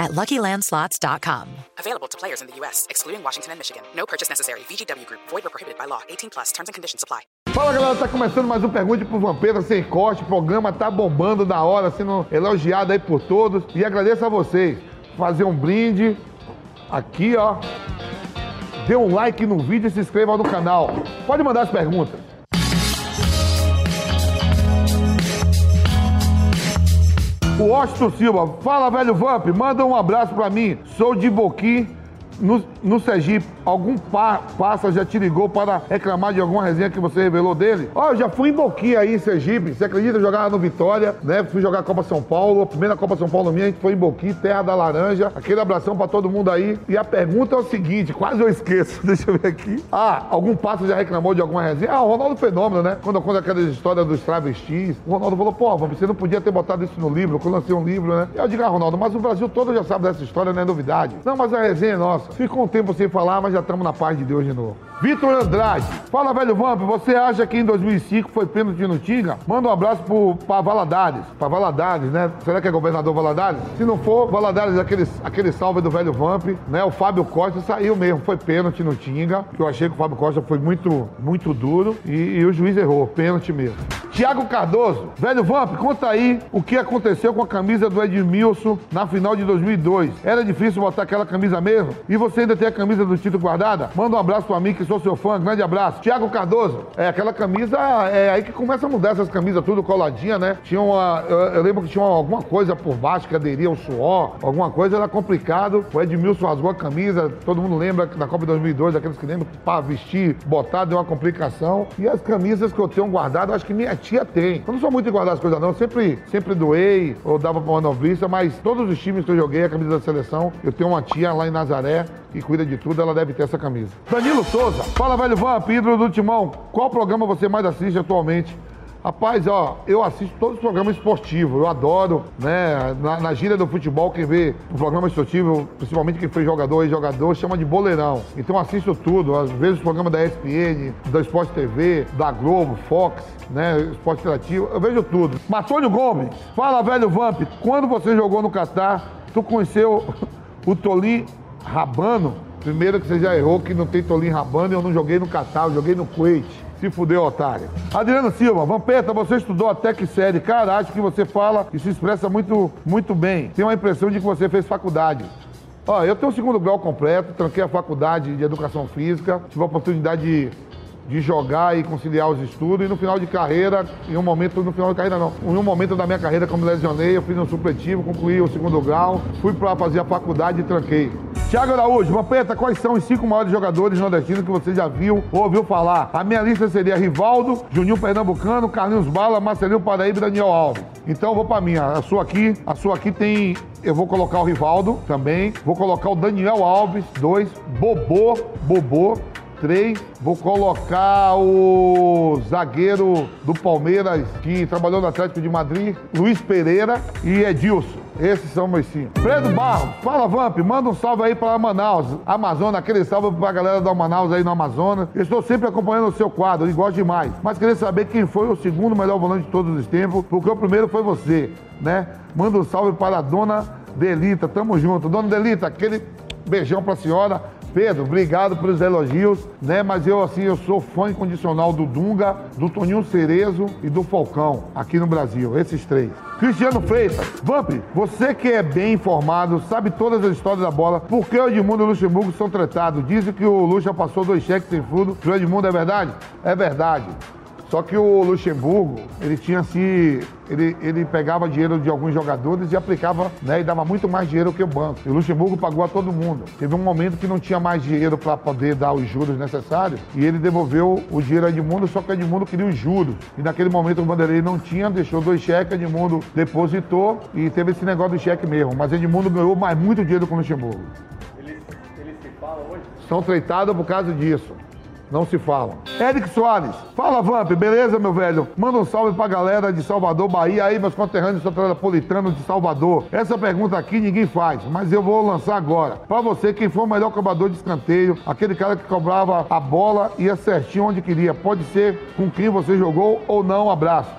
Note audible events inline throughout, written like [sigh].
at LuckyLandSlots.com. Available to players in the U.S., excluding Washington and Michigan. No purchase necessary. VGW Group. Void or prohibited by law. 18 plus. Terms and conditions apply. Fala galera, tá começando mais um Pergunte pro Vampeta sem corte. O programa tá bombando da hora, sendo elogiado aí por todos. E agradeço a vocês. Fazer um brinde aqui, ó. Dê um like no vídeo e se inscreva no canal. Pode mandar as perguntas. O Washington Silva, fala velho Vamp, manda um abraço pra mim. Sou de Boqui, no, no Sergipe. Algum passa já te ligou para reclamar de alguma resenha que você revelou dele? Ó, eu já fui em Boqui aí em Sergipe. Você acredita? Eu jogava no Vitória, né? Fui jogar a Copa São Paulo. A primeira Copa São Paulo minha, a gente foi em Boqui, Terra da Laranja. Aquele abração pra todo mundo aí. E a pergunta é o seguinte, quase eu esqueço. [laughs] Deixa eu ver aqui. Ah, algum passo já reclamou de alguma resenha? Ah, o Ronaldo Fenômeno, né? Quando eu conto aquelas histórias dos travestis, o Ronaldo falou, pô, você não podia ter botado isso no livro, eu lancei um livro, né? E eu digo, ah, Ronaldo, mas o Brasil todo já sabe dessa história, não é novidade. Não, mas a resenha é nossa. Ficou um tempo sem falar, mas já estamos na paz de Deus de novo. Vitor Andrade, fala velho Vamp, você acha que em 2005 foi pênalti no Tinga? Manda um abraço pro, pra Valadares, pra Valadares, né? Será que é governador Valadares? Se não for, Valadares, aquele, aquele salve do velho Vamp, né? O Fábio Costa saiu mesmo, foi pênalti no Tinga, que eu achei que o Fábio Costa foi muito, muito duro e, e o juiz errou, pênalti mesmo. Tiago Cardoso, velho Vamp, conta aí o que aconteceu com a camisa do Edmilson na final de 2002. Era difícil botar aquela camisa mesmo? E você ainda tem a camisa do título guardada? Manda um abraço pra mim, que sou seu fã, grande abraço. Tiago Cardoso, é aquela camisa, é aí que começa a mudar essas camisas tudo coladinha, né? Tinha uma, eu, eu lembro que tinha uma, alguma coisa por baixo que aderia o suor, alguma coisa, era complicado. O Edmilson rasgou a camisa, todo mundo lembra que na Copa de 2002, aqueles que lembram, pra vestir, botar, deu uma complicação. E as camisas que eu tenho guardado, acho que minha tia tem. Eu não sou muito de guardar as coisas, não. Eu sempre, sempre doei ou dava pra uma noviça, mas todos os times que eu joguei, a camisa da seleção, eu tenho uma tia lá em Nazaré que cuida de tudo, ela deve ter essa camisa. Danilo Souza, fala velho Vamp, ídolo do Timão, qual programa você mais assiste atualmente? Rapaz, ó, eu assisto todos os programas esportivos, eu adoro, né? Na, na gíria do futebol, quem vê o programa esportivo, principalmente quem foi jogador e jogador, chama de boleirão. Então assisto tudo, às vezes os programas da ESPN, da Esporte TV, da Globo, Fox, né? Esporte Interativo, eu vejo tudo. Matônio Gomes, fala velho Vamp, quando você jogou no Catar, tu conheceu [laughs] o Tolim Rabano? Primeiro que você já errou que não tem Tolim Rabano, eu não joguei no Catar, eu joguei no Kuwait. Se fudeu, otário. Adriano Silva, Vampeta, você estudou até que série? Cara, acho que você fala e se expressa muito, muito bem. Tenho a impressão de que você fez faculdade. Ó, eu tenho o segundo grau completo, tranquei a faculdade de educação física, tive a oportunidade de, de jogar e conciliar os estudos, e no final de carreira, em um momento, no final de carreira não, em um momento da minha carreira, como lesionei, eu fiz um supletivo, concluí o segundo grau, fui para fazer a faculdade e tranquei. Tiago Araújo, Vampeta, quais são os cinco maiores jogadores nordestinos que você já viu ou ouviu falar? A minha lista seria Rivaldo, Juninho Pernambucano, Carlinhos Bala, Marcelinho Paraíba e Daniel Alves. Então eu vou pra minha. A sua aqui, a sua aqui tem. Eu vou colocar o Rivaldo também. Vou colocar o Daniel Alves, dois. Bobô, Bobô. Vou colocar o zagueiro do Palmeiras, que trabalhou no Atlético de Madrid, Luiz Pereira e Edilson. Esses são meus cinco. Fredo Barros, fala Vamp, manda um salve aí para Manaus, Amazonas, aquele salve pra galera da Manaus aí no Amazonas. Estou sempre acompanhando o seu quadro e gosto demais. Mas queria saber quem foi o segundo melhor volante de todos os tempos, porque o primeiro foi você, né? Manda um salve para a dona Delita, tamo junto. Dona Delita, aquele beijão pra senhora. Pedro, obrigado pelos elogios, né? Mas eu, assim, eu sou fã incondicional do Dunga, do Toninho Cerezo e do Falcão, aqui no Brasil, esses três. Cristiano Freitas, Vamp, você que é bem informado, sabe todas as histórias da bola, por que o Edmundo e o Luxemburgo são tratados? Dizem que o Luxa passou dois cheques sem fundo pro Edmundo, é verdade? É verdade. Só que o Luxemburgo, ele tinha se. Ele, ele pegava dinheiro de alguns jogadores e aplicava, né? E dava muito mais dinheiro que o banco. E o Luxemburgo pagou a todo mundo. Teve um momento que não tinha mais dinheiro para poder dar os juros necessários e ele devolveu o dinheiro a Edmundo, só que Edmundo queria os juros. E naquele momento o Vanderlei não tinha, deixou dois cheques, Edmundo depositou e teve esse negócio do cheque mesmo. Mas Edmundo ganhou mais muito dinheiro com o Luxemburgo. Eles, eles se falam hoje? São tratados por causa disso. Não se falam. Eric Soares, fala Vamp, beleza, meu velho? Manda um salve pra galera de Salvador, Bahia, aí, meus conterrâneos soteropolitanos de Salvador. Essa pergunta aqui ninguém faz, mas eu vou lançar agora. Pra você, quem foi o melhor cobrador de escanteio, aquele cara que cobrava a bola e ia certinho onde queria. Pode ser com quem você jogou ou não. Abraço.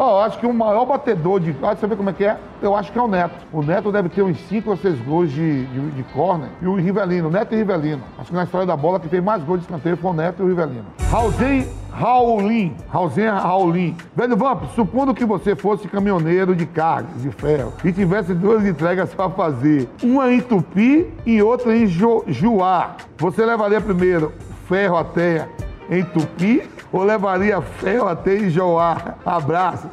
Ó, acho que o maior batedor de. Ah, você vê como é que é? Eu acho que é o Neto. O Neto deve ter uns 5 ou 6 gols de, de, de corner. E o Rivelino, Neto e Rivelino. Acho que na história da bola, que fez mais gols de escanteio foi o Neto e o Rivelino. Raulzinho Raulin. Raulzinho Raulin. Velho Vamp, supondo que você fosse caminhoneiro de cargas, de ferro, e tivesse duas entregas para fazer, uma em Tupi e outra em jo Juá, você levaria primeiro ferro até em Tupi ou levaria ferro até em Joá? Abraço.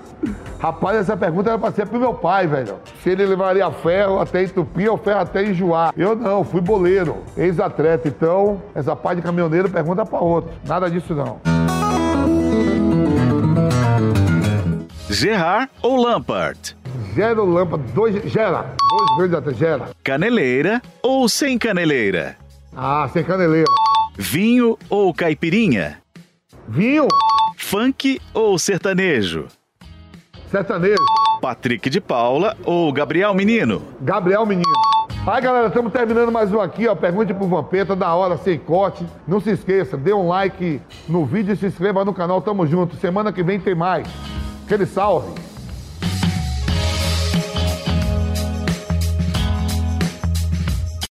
Rapaz, essa pergunta era pra ser pro meu pai, velho. Se ele levaria ferro até em Tupi ou ferro até Juá. Eu não, fui boleiro, ex-atleta. Então, essa parte de caminhoneiro pergunta pra outro. Nada disso não. Gerard ou Lampard? Gera o Lampard, dois, gera. Dois grandes atletas, gera. Caneleira ou sem caneleira? Ah, sem caneleira. Vinho ou caipirinha? Vinho, Funk ou sertanejo? sertanejo. Patrick de Paula ou Gabriel Menino? Gabriel Menino. Aí, galera, estamos terminando mais um aqui, ó. Pergunte pro Vampeta, da hora, sem corte. Não se esqueça, dê um like no vídeo e se inscreva no canal. Tamo junto. Semana que vem tem mais. Aquele salve.